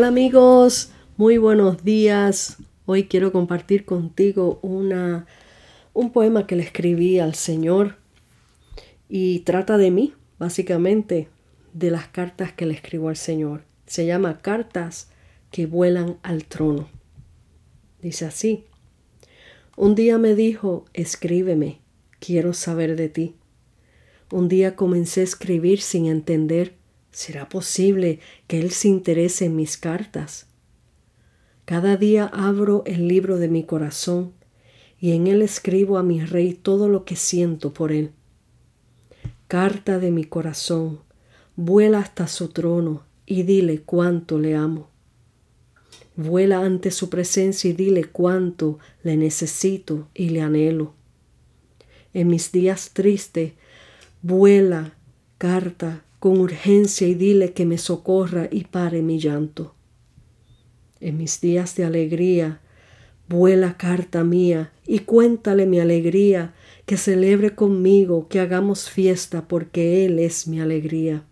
amigos, muy buenos días. Hoy quiero compartir contigo una, un poema que le escribí al Señor y trata de mí, básicamente, de las cartas que le escribo al Señor. Se llama Cartas que vuelan al trono. Dice así, un día me dijo, escríbeme, quiero saber de ti. Un día comencé a escribir sin entender ¿Será posible que Él se interese en mis cartas? Cada día abro el libro de mi corazón y en él escribo a mi Rey todo lo que siento por Él. Carta de mi corazón, vuela hasta su trono y dile cuánto le amo. Vuela ante su presencia y dile cuánto le necesito y le anhelo. En mis días tristes, vuela, carta, con urgencia y dile que me socorra y pare mi llanto. En mis días de alegría, vuela carta mía y cuéntale mi alegría, que celebre conmigo, que hagamos fiesta, porque Él es mi alegría.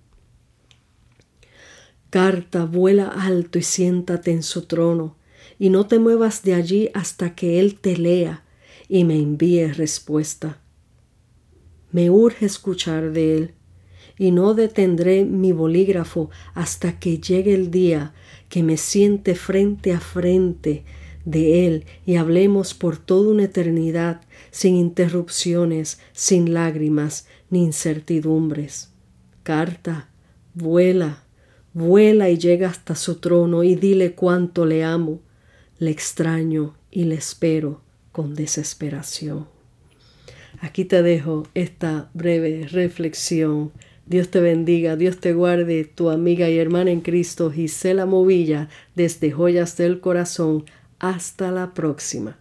Carta, vuela alto y siéntate en su trono, y no te muevas de allí hasta que Él te lea y me envíe respuesta. Me urge escuchar de Él, y no detendré mi bolígrafo hasta que llegue el día que me siente frente a frente de Él y hablemos por toda una eternidad sin interrupciones, sin lágrimas ni incertidumbres. Carta, vuela, vuela y llega hasta su trono y dile cuánto le amo, le extraño y le espero con desesperación. Aquí te dejo esta breve reflexión Dios te bendiga, Dios te guarde, tu amiga y hermana en Cristo, Gisela Movilla, desde Joyas del Corazón. Hasta la próxima.